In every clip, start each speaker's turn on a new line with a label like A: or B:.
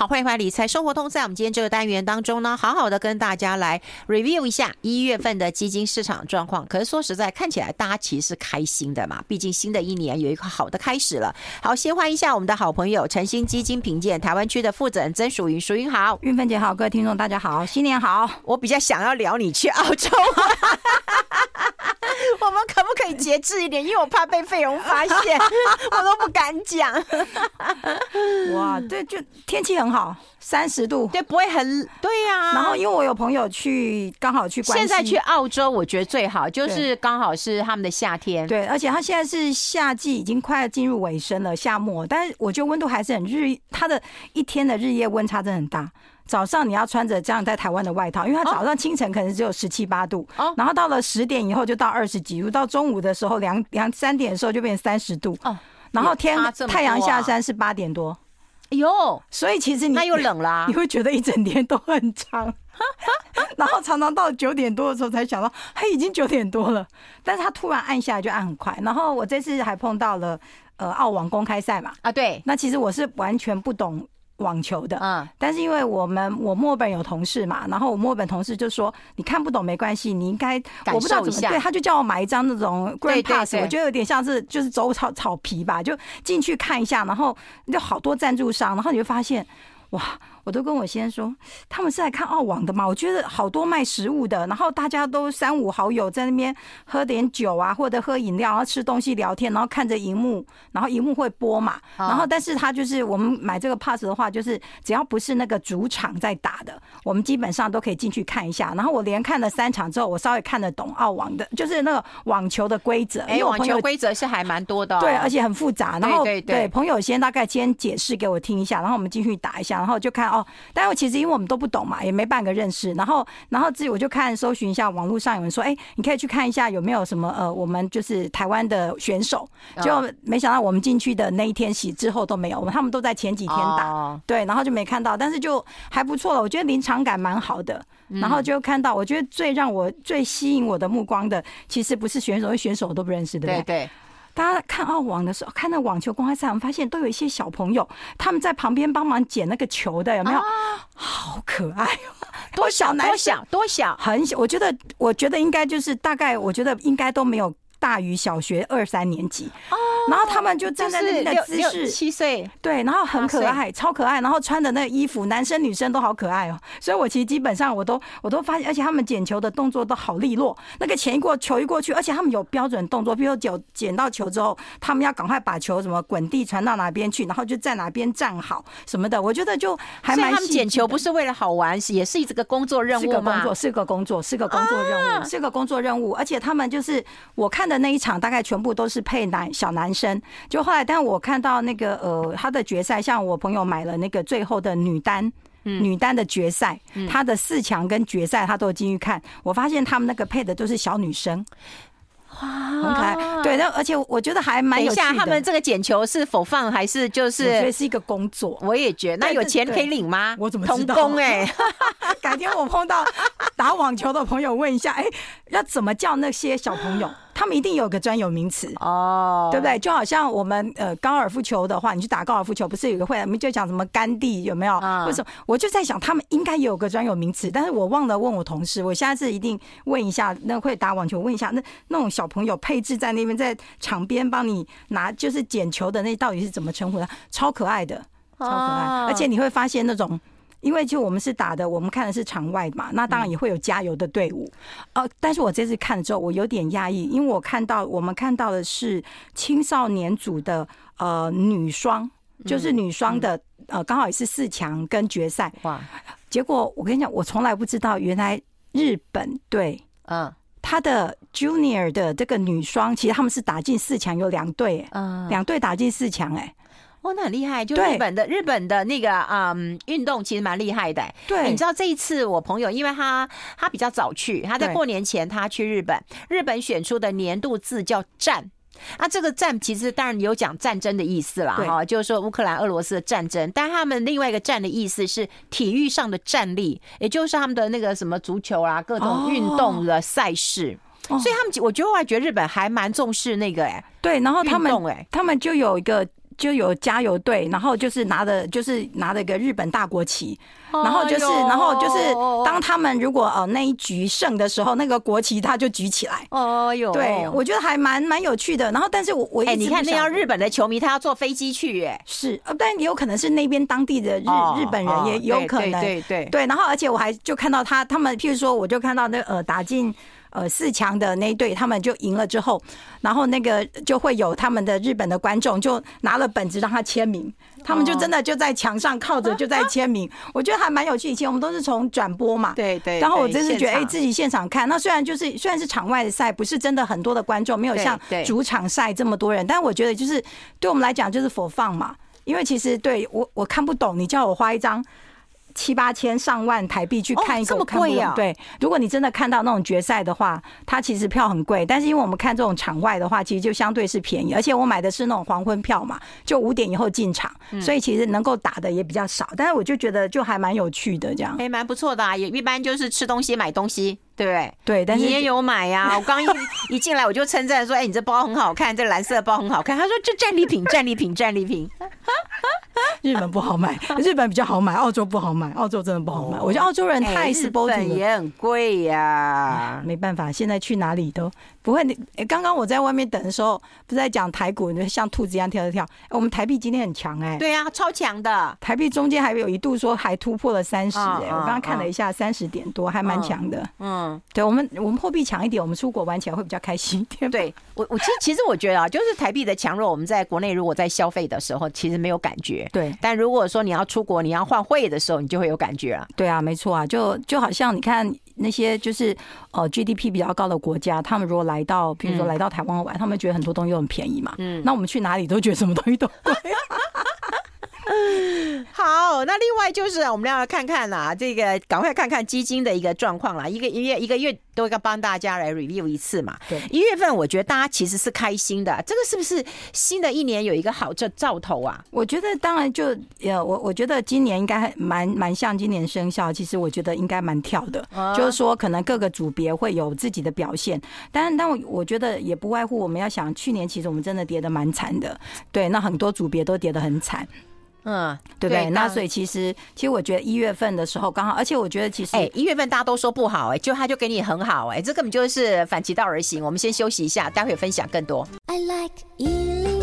A: 好，欢迎回来理财生活通。在我们今天这个单元当中呢，好好的跟大家来 review 一下一月份的基金市场状况。可是说实在，看起来大家其实是开心的嘛，毕竟新的一年有一个好的开始了。好，先欢迎一下我们的好朋友诚心基金评鉴台湾区的负责人曾淑云，淑云好，
B: 运芬姐好，各位听众大家好，新年好。
A: 我比较想要聊你去澳洲。我们可不可以节制一点？因为我怕被费荣发现，我都不敢讲。
B: 哇，对，就天气很好，三十度，
A: 对，不会很，对呀、啊。
B: 然后因为我有朋友去，刚好去关，
A: 现在去澳洲，我觉得最好，就是刚好是他们的夏天。
B: 对，而且它现在是夏季，已经快要进入尾声了，夏末，但是我觉得温度还是很日，它的一天的日夜温差真的很大。早上你要穿着这样在台湾的外套，因为它早上清晨可能只有十七八度，哦，然后到了十点以后就到二十几度，到中午的时候两两三点的时候就变成三十度，哦，然后天太阳下山是八点多，
A: 哎呦，
B: 所以其实你
A: 那又冷啦，
B: 你会觉得一整天都很长，然后常常到九点多的时候才想到，嘿，已经九点多了，但是他突然按下来就按很快，然后我这次还碰到了呃澳网公开赛嘛，
A: 啊对，
B: 那其实我是完全不懂。网球的，嗯，但是因为我们我墨本有同事嘛，然后我墨本同事就说，你看不懂没关系，你应该我不知道怎么对，他就叫我买一张那种 Green Pass，我觉得有点像是就是走草草皮吧，就进去看一下，然后就好多赞助商，然后你就发现，哇。我都跟我先生说，他们是来看澳网的嘛？我觉得好多卖食物的，然后大家都三五好友在那边喝点酒啊，或者喝饮料，然后吃东西聊天，然后看着荧幕，然后荧幕会播嘛。然后，但是他就是我们买这个 pass 的话，就是只要不是那个主场在打的，我们基本上都可以进去看一下。然后我连看了三场之后，我稍微看得懂澳网的，就是那个网球的规则。
A: 哎，网球规则是还蛮多的，
B: 对，而且很复杂。然后对对，朋友先大概先解释给我听一下，然后我们进去打一下，然后就看。哦，但我其实因为我们都不懂嘛，也没半个认识。然后，然后自己我就看搜寻一下网络上有人说，哎，你可以去看一下有没有什么呃，我们就是台湾的选手。就没想到我们进去的那一天洗之后都没有，我们他们都在前几天打，对，然后就没看到。但是就还不错了，我觉得临场感蛮好的。然后就看到，我觉得最让我最吸引我的目光的，其实不是选手，因为选手我都不认识，对不对？对。大家看澳网的时候，看那网球公开赛，我们发现都有一些小朋友，他们在旁边帮忙捡那个球的，有没有？好可爱哦！
A: 多小？多小？多小？
B: 很小。我觉得，我觉得应该就是大概，我觉得应该都没有。大于小学二三年级，然后他们就站在那个姿势，
A: 七岁，
B: 对，然后很可爱，超可爱，然后穿的那个衣服，男生女生都好可爱哦。所以我其实基本上我都我都发现，而且他们捡球的动作都好利落，那个前一过球一过去，而且他们有标准动作，比如说捡捡到球之后，他们要赶快把球什么滚地传到哪边去，然后就在哪边站好什么的。我觉得就还蛮。他们
A: 捡球不是为了好玩，也是一个工作任务，
B: 是个工作，是个工作，是个工作任务，是个工作任务。而且他们就是我看的那一场大概。全部都是配男小男生，就后来，但我看到那个呃，他的决赛，像我朋友买了那个最后的女单，嗯、女单的决赛，他的四强跟决赛他都进去看，我发现他们那个配的都是小女生。哇，很可爱，对，那而且我觉得还蛮有趣的。
A: 等一下，他们这个捡球是否放还是就是？我
B: 觉得是一个工作，
A: 我也觉得。那有钱可以领吗？
B: 我怎么知道？
A: 童工哎，
B: 改天我碰到打网球的朋友问一下，哎，要怎么叫那些小朋友？他们一定有个专有名词哦，对不对？就好像我们呃高尔夫球的话，你去打高尔夫球，不是有个会，我们就讲什么甘地有没有？为什么？我就在想，他们应该有个专有名词，但是我忘了问我同事。我下次一定问一下，那会打网球问一下，那那种小朋友配置在那边，在场边帮你拿就是捡球的那到底是怎么称呼的？超可爱的，超可爱，而且你会发现那种。因为就我们是打的，我们看的是场外嘛，那当然也会有加油的队伍，呃，但是我这次看了之后，我有点压抑，因为我看到我们看到的是青少年组的呃女双，就是女双的呃刚好也是四强跟决赛，哇！结果我跟你讲，我从来不知道原来日本队，嗯，他的 junior 的这个女双，其实他们是打进四强，有两队，嗯，两队打进四强，哎。
A: 哦，那很厉害，就日本的日本的那个嗯运动其实蛮厉害的。对，你知道这一次我朋友，因为他他比较早去，他在过年前他去日本，日本选出的年度字叫“战”。啊，这个“战”其实当然有讲战争的意思啦，哈，就是说乌克兰俄罗斯的战争。但他们另外一个“战”的意思是体育上的战力，也就是他们的那个什么足球啊，各种运动的赛事。所以他们，我觉得我还觉得日本还蛮重视那个哎，
B: 对，然后他们哎，他们就有一个。就有加油队，然后就是拿的，就是拿了一个日本大国旗，然后就是，然后就是当他们如果呃那一局胜的时候，那个国旗他就举起来。
A: 哦哟，
B: 对，我觉得还蛮蛮有趣的。然后，但是我我哎，
A: 你看那要日本的球迷，他要坐飞机去，哎，
B: 是，但也有可能是那边当地的日日本人也有可能，
A: 对对
B: 对。然后，而且我还就看到他他们，譬如说，我就看到那呃打进。呃，四强的那一队，他们就赢了之后，然后那个就会有他们的日本的观众就拿了本子让他签名，他们就真的就在墙上靠着就在签名，我觉得还蛮有趣。以前我们都是从转播嘛，
A: 对对，
B: 然后我真是觉得哎，自己现场看，那虽然就是虽然是场外的赛，不是真的很多的观众，没有像主场赛这么多人，但我觉得就是对我们来讲就是 for fun 嘛，因为其实对我我看不懂，你叫我画一张。七八千上万台币去看一个，
A: 这么贵啊？
B: 对，如果你真的看到那种决赛的话，它其实票很贵。但是因为我们看这种场外的话，其实就相对是便宜。而且我买的是那种黄昏票嘛，就五点以后进场，所以其实能够打的也比较少。但是我就觉得就还蛮有趣的，这样
A: 还蛮不错的啊。也一般就是吃东西买东西，对不对？
B: 对，但是
A: 你也有买呀。我刚一一进来我就称赞说：“哎，你这包很好看，这蓝色包很好看。”他说：“这战利品，战利品，战利品。”
B: 日本不好买，日本比较好买，澳洲不好买，澳洲真的不好买。我觉得澳洲人太 sporty 了，
A: 日本也很贵呀，
B: 没办法，现在去哪里都。不会，你刚刚我在外面等的时候，不是在讲台股，你像兔子一样跳跳跳。我们台币今天很强哎，
A: 对呀，超强的。
B: 台币中间还有一度说还突破了三十哎，我刚刚看了一下，三十点多，还蛮强的。嗯，对我们我们货币强一点，我们出国玩起来会比较开心一点。
A: 对我我其实其实我觉得啊，就是台币的强弱，我们在国内如果在消费的时候，其实没有感觉。
B: 对，
A: 但如果说你要出国，你要换汇的时候，你就会有感觉啊。
B: 对啊，没错啊，就就好像你看。那些就是呃 GDP 比较高的国家，他们如果来到，比如说来到台湾玩，他们觉得很多东西都很便宜嘛。嗯，那我们去哪里都觉得什么东西都贵。
A: 好，那另外就是我们要看看啦，这个赶快看看基金的一个状况啦。一个一月一个月都要帮大家来 review 一次嘛。对，一月份我觉得大家其实是开心的，这个是不是新的一年有一个好兆兆头啊？
B: 我觉得当然就呃，我我觉得今年应该蛮蛮像今年生肖，其实我觉得应该蛮跳的，就是说可能各个组别会有自己的表现。但但我我觉得也不外乎我们要想，去年其实我们真的跌得蛮惨的，对，那很多组别都跌得很惨。嗯，对不对？那所以其实，其实我觉得一月份的时候刚好，而且我觉得其实，
A: 哎，一月份大家都说不好，哎，就他就给你很好，哎，这根本就是反其道而行。我们先休息一下，待会分享更多。I like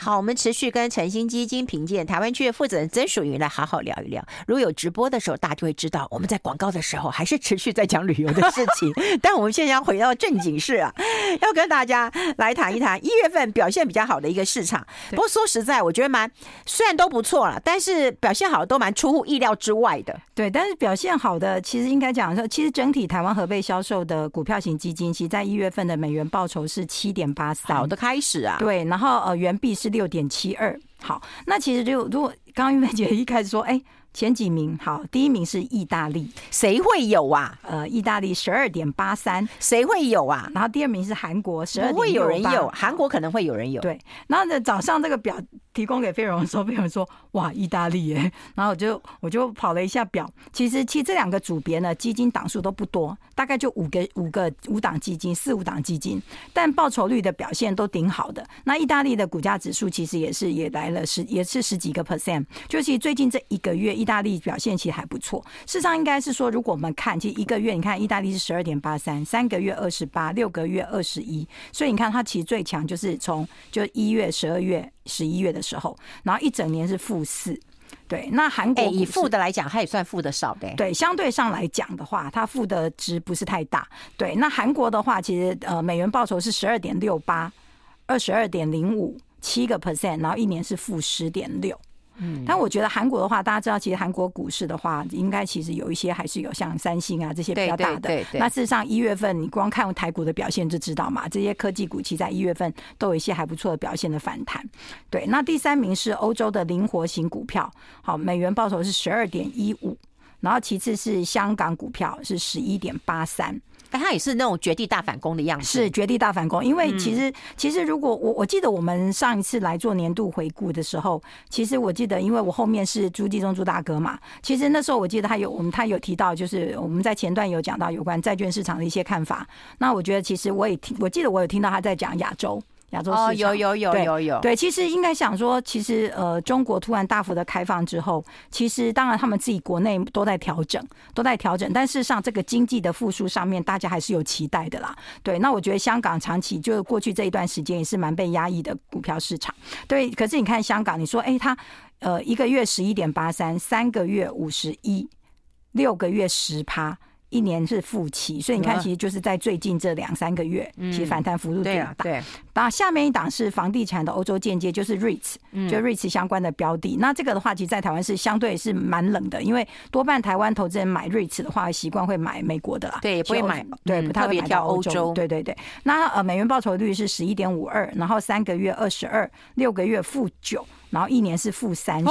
A: 好，我们持续跟晨星基金评鉴台湾区的负责人曾淑云来好好聊一聊。如果有直播的时候，大家就会知道我们在广告的时候还是持续在讲旅游的事情。但我们现在要回到正经事啊，要跟大家来谈一谈一月份表现比较好的一个市场。不过说实在，我觉得蛮虽然都不错了，但是表现好的都蛮出乎意料之外的。
B: 对，但是表现好的其实应该讲说，其实整体台湾合备销售的股票型基金，其实在一月份的美元报酬是七点八三，
A: 好的开始啊。
B: 对，然后呃，元币是六。点七二，好，那其实就如果刚刚玉梅姐一开始说，哎。前几名好，第一名是意大利，
A: 谁会有啊？
B: 呃，意大利十二点八三，
A: 谁会有啊？
B: 然后第二名是韩国，十二
A: 点会有人有，韩国可能会有人有。
B: 对，然后呢，早上这个表提供给飞荣的时候，飞荣说：“哇，意大利耶！”然后我就我就跑了一下表，其实其实这两个组别呢，基金档数都不多，大概就五个五个五档基金，四五档基金，但报酬率的表现都挺好的。那意大利的股价指数其实也是也来了十也是十几个 percent，就其实最近这一个月。意大利表现其实还不错，事实上应该是说，如果我们看，其实一个月，你看意大利是十二点八三，三个月二十八，六个月二十一，所以你看它其实最强就是从就一月、十二月、十一月的时候，然后一整年是负四。对，那韩国
A: 以负的来讲，它也算负的少的。
B: 对，相对上来讲的话，它负的值不是太大。对，那韩国的话，其实呃美元报酬是十二点六八，二十二点零五，七个 percent，然后一年是负十点六。嗯，但我觉得韩国的话，大家知道，其实韩国股市的话，应该其实有一些还是有像三星啊这些比较大的。对对对。那事实上，一月份你光看台股的表现就知道嘛，这些科技股其实在一月份都有一些还不错的表现的反弹。对，那第三名是欧洲的灵活型股票，好，美元报酬是十二点一五。然后其次是香港股票是十一点八三。
A: 哎，他也是那种绝地大反攻的样子，
B: 是绝地大反攻。因为其实，其实如果我我记得我们上一次来做年度回顾的时候，其实我记得，因为我后面是朱继忠朱大哥嘛，其实那时候我记得他有我们他有提到，就是我们在前段有讲到有关债券市场的一些看法。那我觉得，其实我也听，我记得我有听到他在讲亚洲。亚洲市场哦，
A: 有有有有有
B: 对，其实应该想说，其实呃，中国突然大幅的开放之后，其实当然他们自己国内都在调整，都在调整，但事实上这个经济的复苏上面，大家还是有期待的啦。对，那我觉得香港长期就是过去这一段时间也是蛮被压抑的股票市场。对，可是你看香港，你说哎，它呃一个月十一点八三，三个月五十一，六个月十趴。一年是负七，所以你看，其实就是在最近这两三个月，其实反弹幅度比较大。对，那下面一档是房地产的欧洲间接，就是 REITs，就 REITs 相关的标的。那这个的话，其实，在台湾是相对是蛮冷的，因为多半台湾投资人买 REITs 的话，习惯会买美国的啦，
A: 对，不会买，
B: 对，不太会买到欧洲。对对对。那呃，美元报酬率是十一点五二，然后三个月二十二，六个月负九。然后一年是负三十，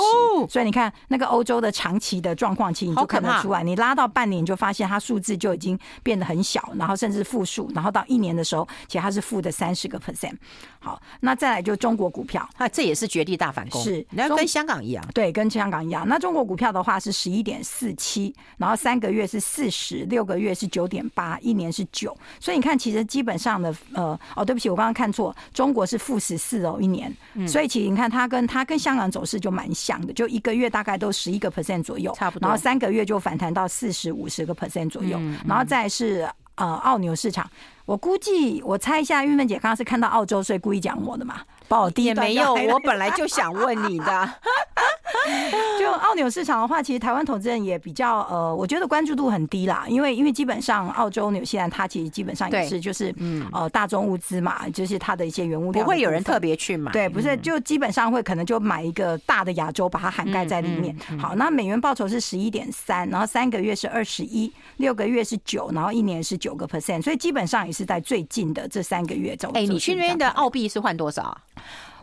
B: 所以你看那个欧洲的长期的状况，其实你就看得出来。你拉到半年，就发现它数字就已经变得很小，然后甚至负数。然后到一年的时候，其实它是负的三十个 percent。好，那再来就中国股票，
A: 啊，这也是绝地大反攻，是，那跟香港一样，
B: 对，跟香港一样。那中国股票的话是十一点四七，然后三个月是四十，六个月是九点八，一年是九。所以你看，其实基本上的，呃，哦，对不起，我刚刚看错，中国是负十四哦，一年。所以其实你看它跟它。跟香港走势就蛮像的，就一个月大概都十一个 percent 左右，差不多。然后三个月就反弹到四十五十个 percent 左右，然后再是呃澳牛市场，我估计我猜一下，玉芬姐刚刚是看到澳洲，所以故意讲我的嘛。保低
A: 也没有，我本来就想问你的。
B: 就澳纽市场的话，其实台湾投资人也比较呃，我觉得关注度很低啦，因为因为基本上澳洲、纽西兰它其实基本上也是就是嗯呃大宗物资嘛，就是它的一些原物料
A: 不会有人特别去买，
B: 对，不是就基本上会可能就买一个大的亚洲把它涵盖在里面。好，那美元报酬是十一点三，然后三个月是二十一，六个月是九，然后一年是九个 percent，所以基本上也是在最近的这三个月走。
A: 哎，你去那边的澳币是换多少？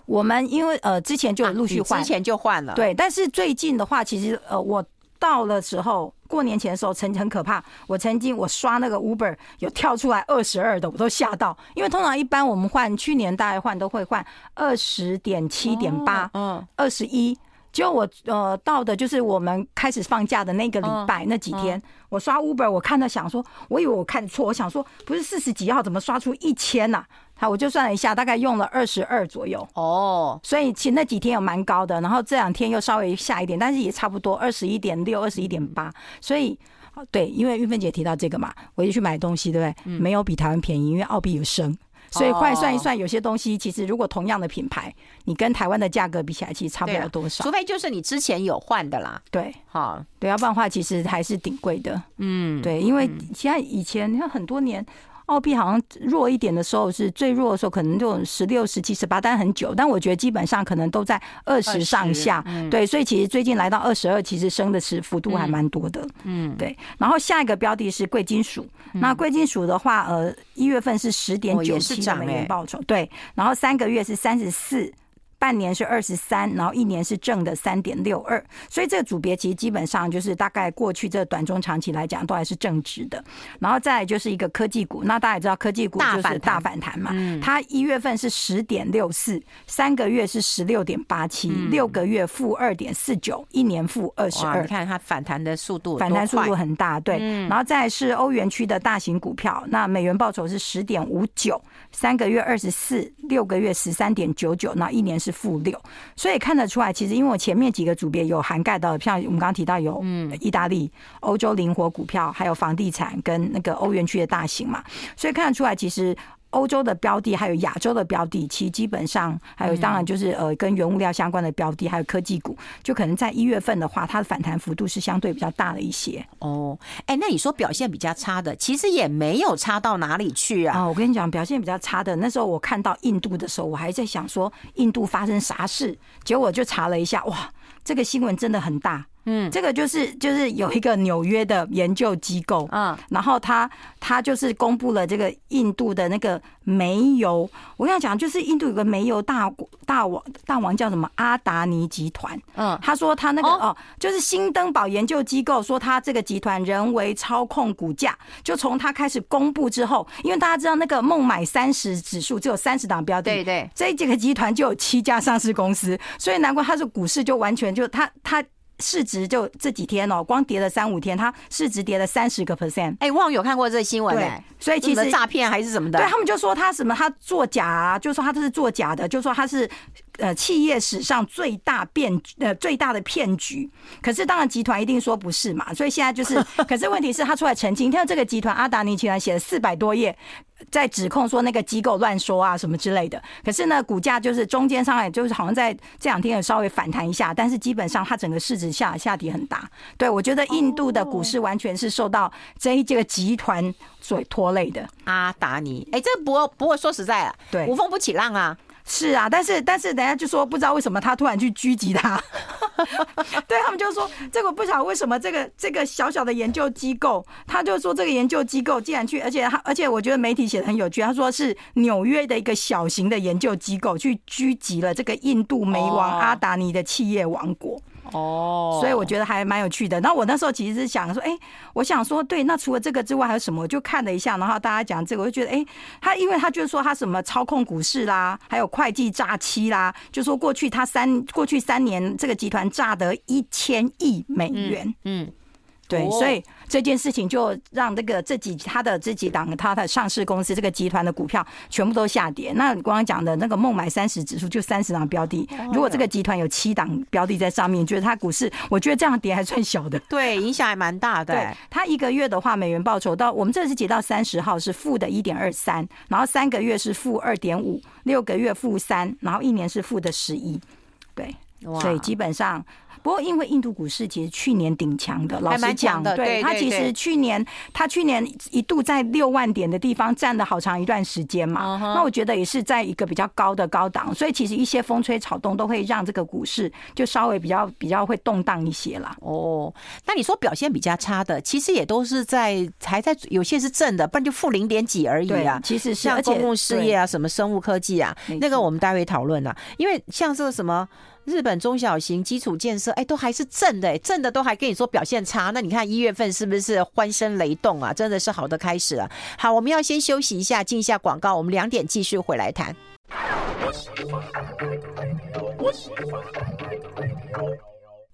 B: 我们因为呃之前就有陆续换，
A: 之前就换了，
B: 对。但是最近的话，其实呃我到了时候，过年前的时候，曾经很可怕。我曾经我刷那个 Uber 有跳出来二十二的，我都吓到。因为通常一般我们换去年大概换都会换二十点七点八，嗯，二十一。结果我呃到的就是我们开始放假的那个礼拜那几天，我刷 Uber，我看到想说，我以为我看错，我想说不是四十几号，怎么刷出一千呐？好，我就算了一下，大概用了二十二左右。哦，所以其实那几天有蛮高的，然后这两天又稍微下一点，但是也差不多二十一点六、二十一点八，所以对，因为玉芬姐提到这个嘛，我就去买东西，对不对？没有比台湾便宜，因为澳币有升，所以换算一算，有些东西其实如果同样的品牌，你跟台湾的价格比起来，其实差不了多少，
A: 除非就是你之前有换的啦。
B: 对，好，对，要不然的话其实还是挺贵的。嗯，对，因为现在以前你看很多年。澳币好像弱一点的时候，是最弱的时候，可能就十六、十七、十八，但很久。但我觉得基本上可能都在二十上下，嗯、对。所以其实最近来到二十二，其实升的是幅度还蛮多的，嗯，对。然后下一个标的是贵金属，嗯、那贵金属的话，呃，一月份是十点九七的美元报酬，对。然后三个月是三十四。半年是二十三，然后一年是正的三点六二，所以这个组别其实基本上就是大概过去这短中长期来讲都还是正值的。然后再来就是一个科技股，那大家也知道科技股就是大反弹。嘛，它一月份是十点六四，三个月是十六点八七，六个月负二点四九，一年负二十二。
A: 你看它反弹的速度，
B: 反弹速度很大，对。然后再来是欧元区的大型股票，那美元报酬是十点五九，三个月二十四，六个月十三点九九，那一年是。负六，所以看得出来，其实因为我前面几个组别有涵盖到，像我们刚刚提到有嗯，意大利、欧洲灵活股票，还有房地产跟那个欧元区的大型嘛，所以看得出来，其实。欧洲的标的，还有亚洲的标的，其实基本上还有，当然就是呃，跟原物料相关的标的，还有科技股，就可能在一月份的话，它的反弹幅度是相对比较大的一些。
A: 哦，哎，那你说表现比较差的，其实也没有差到哪里去啊。
B: 啊，我跟你讲，表现比较差的，那时候我看到印度的时候，我还在想说印度发生啥事，结果我就查了一下，哇，这个新闻真的很大。嗯，这个就是就是有一个纽约的研究机构，嗯，然后他他就是公布了这个印度的那个煤油，我跟你讲，就是印度有个煤油大大王大王叫什么阿达尼集团，嗯，他说他那个哦，就是新登堡研究机构说他这个集团人为操控股价，就从他开始公布之后，因为大家知道那个孟买三十指数只有三十档标的，对对，这几个集团就有七家上市公司，所以难怪他是股市就完全就他他。市值就这几天哦，光跌了三五天，它市值跌了三十个 percent。
A: 哎，旺有看过这个新闻哎，
B: 所以其实
A: 诈骗还是什么的，
B: 对他们就说他什么他作假啊，就说他这是作假的，就说他是呃企业史上最大变呃最大的骗局。可是当然集团一定说不是嘛，所以现在就是，可是问题是他出来澄清，你看这个集团阿达尼集团写了四百多页。在指控说那个机构乱说啊什么之类的，可是呢，股价就是中间上来就是好像在这两天有稍微反弹一下，但是基本上它整个市值下下跌很大。对，我觉得印度的股市完全是受到这一这个集团所拖累的。
A: 阿达尼，哎，这不过不过说实在啊，对，无风不起浪啊。
B: 是啊，但是但是，等下就说不知道为什么他突然去狙击他，对他们就说这个不晓得为什么这个这个小小的研究机构，他就说这个研究机构竟然去，而且他而且我觉得媒体写的很有趣，他说是纽约的一个小型的研究机构去狙击了这个印度煤王阿达尼的企业王国。哦，所以我觉得还蛮有趣的。然后我那时候其实是想说，哎，我想说，对，那除了这个之外还有什么？我就看了一下，然后大家讲这个，我就觉得，哎，他因为他就是说他什么操控股市啦，还有会计诈欺啦，就说过去他三过去三年这个集团诈得一千亿美元，嗯。嗯对，所以这件事情就让这个这几他的这几档他的上市公司这个集团的股票全部都下跌。那刚刚讲的那个孟买三十指数就三十档标的，如果这个集团有七档标的在上面，觉得它股市，我觉得这样跌还算小的。
A: 对，影响还蛮大的。
B: 对，它一个月的话，美元报酬到我们这是截到三十号是负的一点二三，然后三个月是负二点五，六个月负三，然后一年是负的十一。对，所以基本上。不过，因为印度股市其实去年顶强的，老实讲，对它其实去年它去年一度在六万点的地方站了好长一段时间嘛。那我觉得也是在一个比较高的高档，所以其实一些风吹草动都会让这个股市就稍微比较比较会动荡一些啦。
A: 哦，那你说表现比较差的，其实也都是在还在有些是正的，不然就负零点几而已啊。
B: 其实是
A: 像公共事业啊，什么生物科技啊，那个我们待会讨论啊。因为像这个什么。日本中小型基础建设，哎，都还是正的，哎，正的都还跟你说表现差，那你看一月份是不是欢声雷动啊？真的是好的开始了。好，我们要先休息一下，进一下广告，我们两点继续回来谈。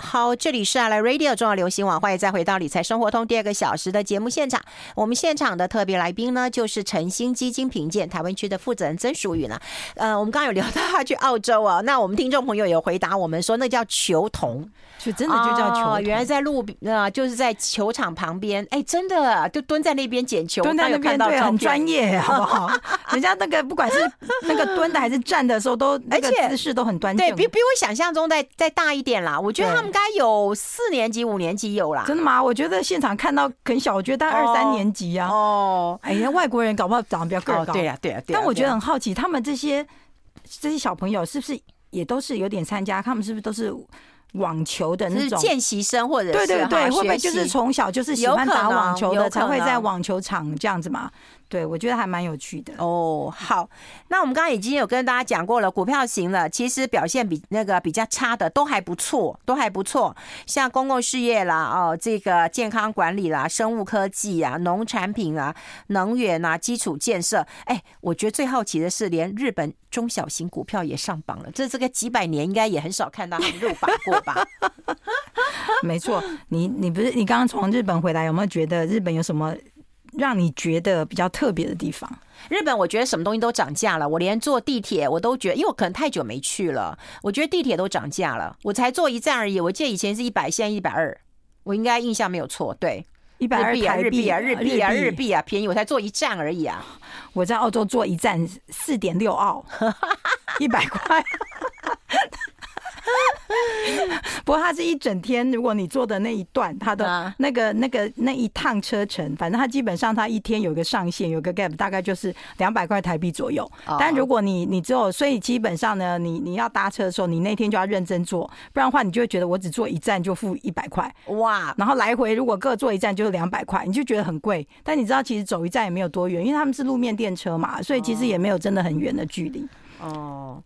A: 好，这里是阿来 Radio 重要流行网，欢迎再回到理财生活通第二个小时的节目现场。我们现场的特别来宾呢，就是晨星基金评鉴台湾区的负责人曾淑允了。呃，我们刚刚有聊到他去澳洲啊，那我们听众朋友有回答我们说，那叫球童。
B: 就真的就叫球童，
A: 原来在路啊，就是在球场旁边，哎，真的就蹲在那边捡球，
B: 蹲在那边对，很专业，好不好？人家那个不管是那个蹲的还是站的时候，都而且姿势都很端正，
A: 对比比我想象中再再大一点啦。我觉得他们该有四年级、五年级有啦。
B: 真的吗？我觉得现场看到很小，我觉得大概二三年级啊。哦，哎呀，外国人搞不好长得比较个儿高，
A: 对呀，对呀。
B: 但我觉得很好奇，他们这些这些小朋友是不是也都是有点参加？他们是不是都是？网球的那种
A: 见习生，或者
B: 对对对，会不会就是从小就是喜欢打网球的，才会在网球场这样子嘛？对，我觉得还蛮有趣的
A: 哦。好，那我们刚刚已经有跟大家讲过了，股票型了，其实表现比那个比较差的都还不错，都还不错。像公共事业啦，哦，这个健康管理啦，生物科技啊，农产品啊，能源啊，基础建设。哎，我觉得最好奇的是，连日本中小型股票也上榜了。这这个几百年应该也很少看到他们入榜过吧？
B: 没错，你你不是你刚刚从日本回来，有没有觉得日本有什么？让你觉得比较特别的地方，
A: 日本我觉得什么东西都涨价了。我连坐地铁我都觉得，因为我可能太久没去了，我觉得地铁都涨价了。我才坐一站而已，我记得以前是一百，现在一百二，我应该印象没有错。对，
B: 一百二台币啊，
A: 日币啊，日币啊，便宜。我才坐一站而已啊，
B: 我在澳洲坐一站四点六澳，一百块。不过它是一整天，如果你坐的那一段，它的那个那个那一趟车程，反正它基本上它一天有个上限，有个 gap，大概就是两百块台币左右。但如果你你只有，所以基本上呢，你你要搭车的时候，你那天就要认真坐，不然的话，你就会觉得我只坐一站就付一百块哇，然后来回如果各坐一站就是两百块，你就觉得很贵。但你知道，其实走一站也没有多远，因为他们是路面电车嘛，所以其实也没有真的很远的距离
A: 哦。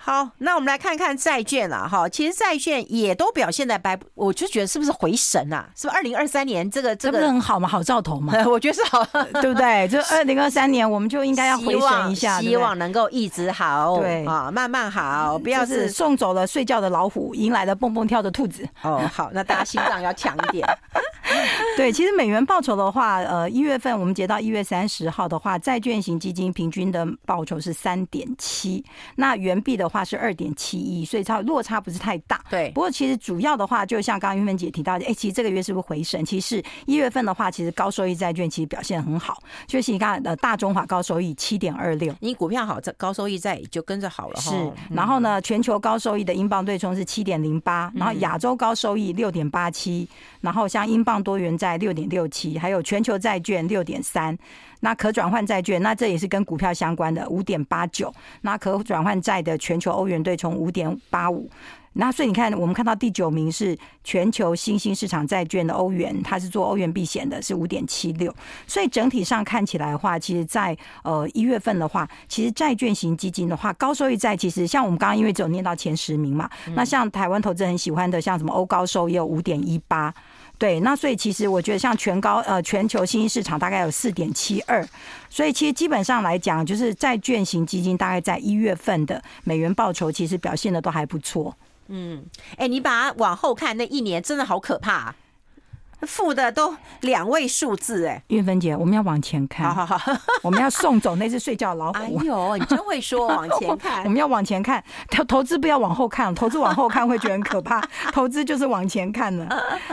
A: 好，那我们来看看债券啊，哈，其实债券也都表现在白，我就觉得是不是回神啊？是不是二零二三年这个
B: 这个很好嘛？好兆头嘛，
A: 我觉得是好，
B: 对不对？就二零二三年，我们就应该要回神一下，
A: 希望能够一直好，对啊，慢慢好，不要是
B: 送走了睡觉的老虎，迎来了蹦蹦跳的兔子。
A: 哦，好，那大家心脏要强一点。
B: 对，其实美元报酬的话，呃，一月份我们截到一月三十号的话，债券型基金平均的报酬是三点七，那元币的话。它是二点七一，所以它落差不是太大。
A: 对，
B: 不过其实主要的话，就像刚刚玉芬姐提到的，哎，其实这个月是不是回升？其实一月份的话，其实高收益债券其实表现很好。就是你看，呃，大中华高收益七点二六，
A: 你股票好，这高收益债就跟着好了。
B: 是，然后呢，全球高收益的英镑对冲是七点零八，然后亚洲高收益六点八七，然后像英镑多元债六点六七，还有全球债券六点三。那可转换债券，那这也是跟股票相关的，五点八九。那可转换债的全球欧元对冲五点八五。那所以你看，我们看到第九名是全球新兴市场债券的欧元，它是做欧元避险的，是五点七六。所以整体上看起来的话，其实在呃一月份的话，其实债券型基金的话，高收益债其实像我们刚刚因为只有念到前十名嘛，那像台湾投资人很喜欢的，像什么欧高收也有五点一八。对，那所以其实我觉得像全高呃全球新兴市场大概有四点七二，所以其实基本上来讲，就是债券型基金大概在一月份的美元报酬其实表现的都还不错。
A: 嗯，哎，你把它往后看，那一年真的好可怕。负的都两位数字哎，
B: 韵芬姐，我们要往前看，好好好，我们要送走那只睡觉老虎。
A: 哎呦，你真会说，往前 看，
B: 我们要往前看，投投资不要往后看，投资往后看会觉得很可怕，投资就是往前看了。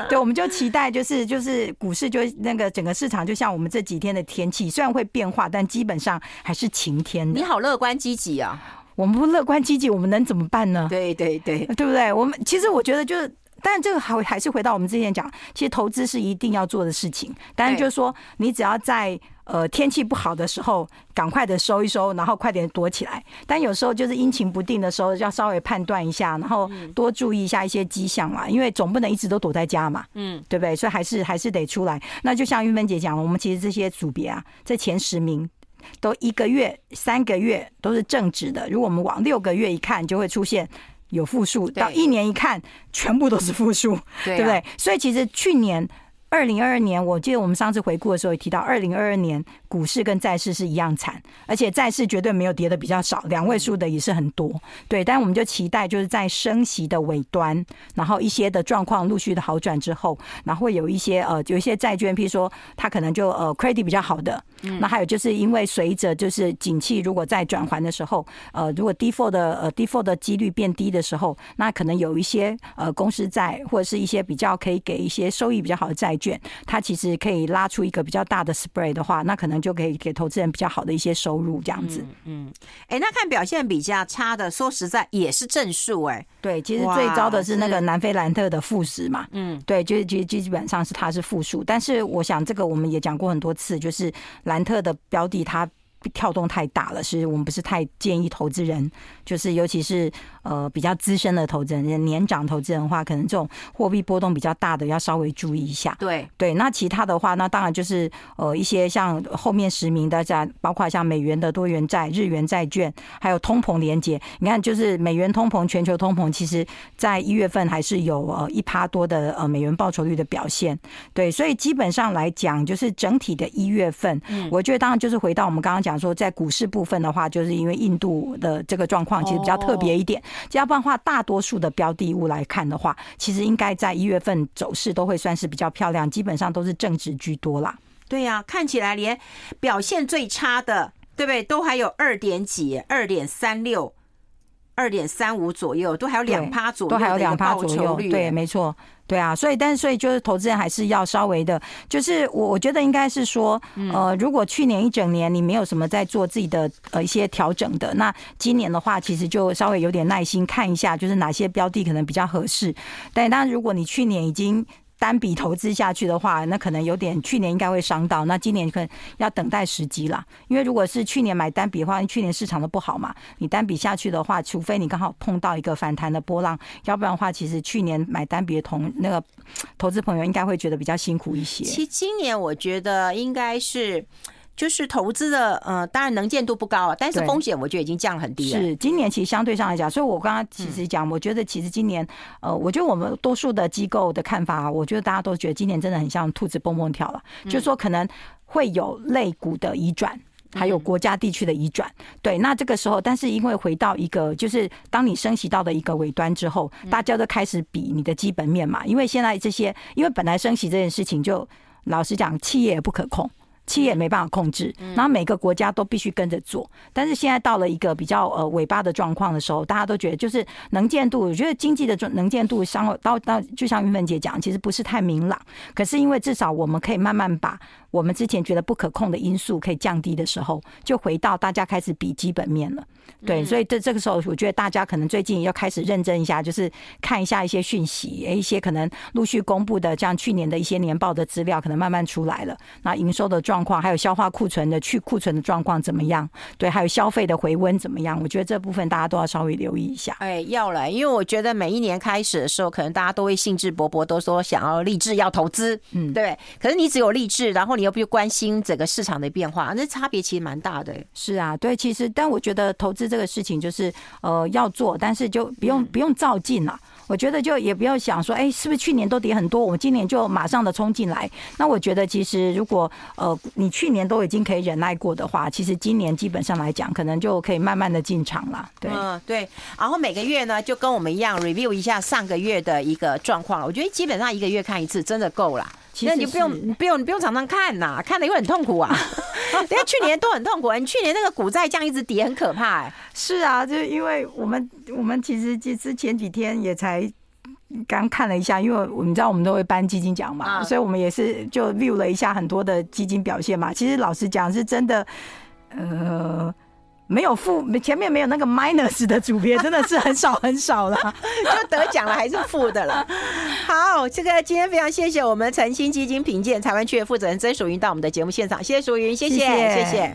B: 对，我们就期待就是就是股市就那个整个市场就像我们这几天的天气，虽然会变化，但基本上还是晴天的。
A: 你好乐观积极啊！
B: 我们不乐观积极，我们能怎么办呢？
A: 对对对，
B: 对不对？我们其实我觉得就是。但这个还还是回到我们之前讲，其实投资是一定要做的事情。当然就是说，你只要在呃天气不好的时候，赶快的收一收，然后快点躲起来。但有时候就是阴晴不定的时候，要稍微判断一下，然后多注意一下一些迹象嘛。因为总不能一直都躲在家嘛，嗯，对不对？所以还是还是得出来。那就像玉芬姐讲，我们其实这些组别啊，这前十名都一个月、三个月都是正值的。如果我们往六个月一看，就会出现。有负数，到一年一看，全部都是负数，对不对？所以其实去年二零二二年，我记得我们上次回顾的时候也提到，二零二二年。股市跟债市是一样惨，而且债市绝对没有跌的比较少，两位数的也是很多。对，但我们就期待就是在升息的尾端，然后一些的状况陆续的好转之后，然后会有一些呃，有一些债券，譬如说它可能就呃 credit 比较好的，那还有就是因为随着就是景气如果在转环的时候，呃，如果 default 的呃 default 的几率变低的时候，那可能有一些呃公司债或者是一些比较可以给一些收益比较好的债券，它其实可以拉出一个比较大的 spread 的话，那可能。就可以给投资人比较好的一些收入，这样子。
A: 嗯，哎、嗯欸，那看表现比较差的，说实在也是正数哎。
B: 对，其实最糟的是那个南非兰特的负十嘛。嗯，对，就是基基本上是它是负数，但是我想这个我们也讲过很多次，就是兰特的标的它跳动太大了，是我们不是太建议投资人，就是尤其是。呃，比较资深的投资人，年长投资人的话，可能这种货币波动比较大的，要稍微注意一下。
A: 对
B: 对，那其他的话，那当然就是呃一些像后面十名的债，包括像美元的多元债、日元债券，还有通膨连结。你看，就是美元通膨、全球通膨，其实在一月份还是有呃一趴多的呃美元报酬率的表现。对，所以基本上来讲，就是整体的一月份，嗯，我觉得当然就是回到我们刚刚讲说，在股市部分的话，就是因为印度的这个状况其实比较特别一点。要不然的话，大多数的标的物来看的话，其实应该在一月份走势都会算是比较漂亮，基本上都是正值居多啦。
A: 对呀、啊，看起来连表现最差的，对不对？都还有二点几，二点三六，二点三五左右，都还有两趴左右，都还有两趴左右，
B: 对，没错。对啊，所以但是所以就是投资人还是要稍微的，就是我我觉得应该是说，呃，如果去年一整年你没有什么在做自己的呃一些调整的，那今年的话其实就稍微有点耐心看一下，就是哪些标的可能比较合适。但当然，如果你去年已经单笔投资下去的话，那可能有点去年应该会伤到，那今年可能要等待时机了。因为如果是去年买单笔的话，去年市场都不好嘛，你单笔下去的话，除非你刚好碰到一个反弹的波浪，要不然的话，其实去年买单笔的同那个投资朋友应该会觉得比较辛苦一些。
A: 其实今年我觉得应该是。就是投资的，呃，当然能见度不高啊，但是风险我觉得已经降很低了。
B: 是，今年其实相对上来讲，所以我刚刚其实讲，我觉得其实今年，呃，我觉得我们多数的机构的看法，我觉得大家都觉得今年真的很像兔子蹦蹦跳了，就是说可能会有类股的移转，还有国家地区的移转。对，那这个时候，但是因为回到一个，就是当你升息到的一个尾端之后，大家都开始比你的基本面嘛，因为现在这些，因为本来升息这件事情，就老实讲，企业也不可控。企业也没办法控制，然后每个国家都必须跟着做。但是现在到了一个比较呃尾巴的状况的时候，大家都觉得就是能见度，我觉得经济的能见度相到到，就像玉芬姐讲，其实不是太明朗。可是因为至少我们可以慢慢把我们之前觉得不可控的因素可以降低的时候，就回到大家开始比基本面了。对，所以这这个时候，我觉得大家可能最近要开始认真一下，就是看一下一些讯息，一些可能陆续公布的，像去年的一些年报的资料，可能慢慢出来了。那营收的状况，还有消化库存的、去库存的状况怎么样？对，还有消费的回温怎么样？我觉得这部分大家都要稍微留意一下。
A: 哎，要了，因为我觉得每一年开始的时候，可能大家都会兴致勃勃，都说想要立志要投资，嗯，对。可是你只有立志，然后你又不关心整个市场的变化，那差别其实蛮大的。
B: 是啊，对，其实，但我觉得投资这个事情就是呃要做，但是就不用不用照进了。我觉得就也不要想说，哎，是不是去年都跌很多，我们今年就马上的冲进来？那我觉得其实如果呃你去年都已经可以忍耐过的话，其实今年基本上来讲，可能就可以慢慢的进场了。对，
A: 嗯，对。然后每个月呢，就跟我们一样 review 一下上个月的一个状况。我觉得基本上一个月看一次，真的够了。其实你不用，你不用，你不用常常看呐，看了又很痛苦啊。因为去年都很痛苦，你去年那个股债这样一直跌，很可怕哎。
B: 是啊，就是因为我们我们其实其实前几天也才刚看了一下，因为我们知道我们都会颁基金奖嘛，所以我们也是就 view 了一下很多的基金表现嘛。其实老实讲，是真的，呃。没有负，前面没有那个 minus 的主编，真的是很少很少了，
A: 就得奖了还是负的了。好，这个今天非常谢谢我们诚心基金评鉴台湾区的负责人曾淑云到我们的节目现场，谢谢淑云，谢谢谢谢。谢谢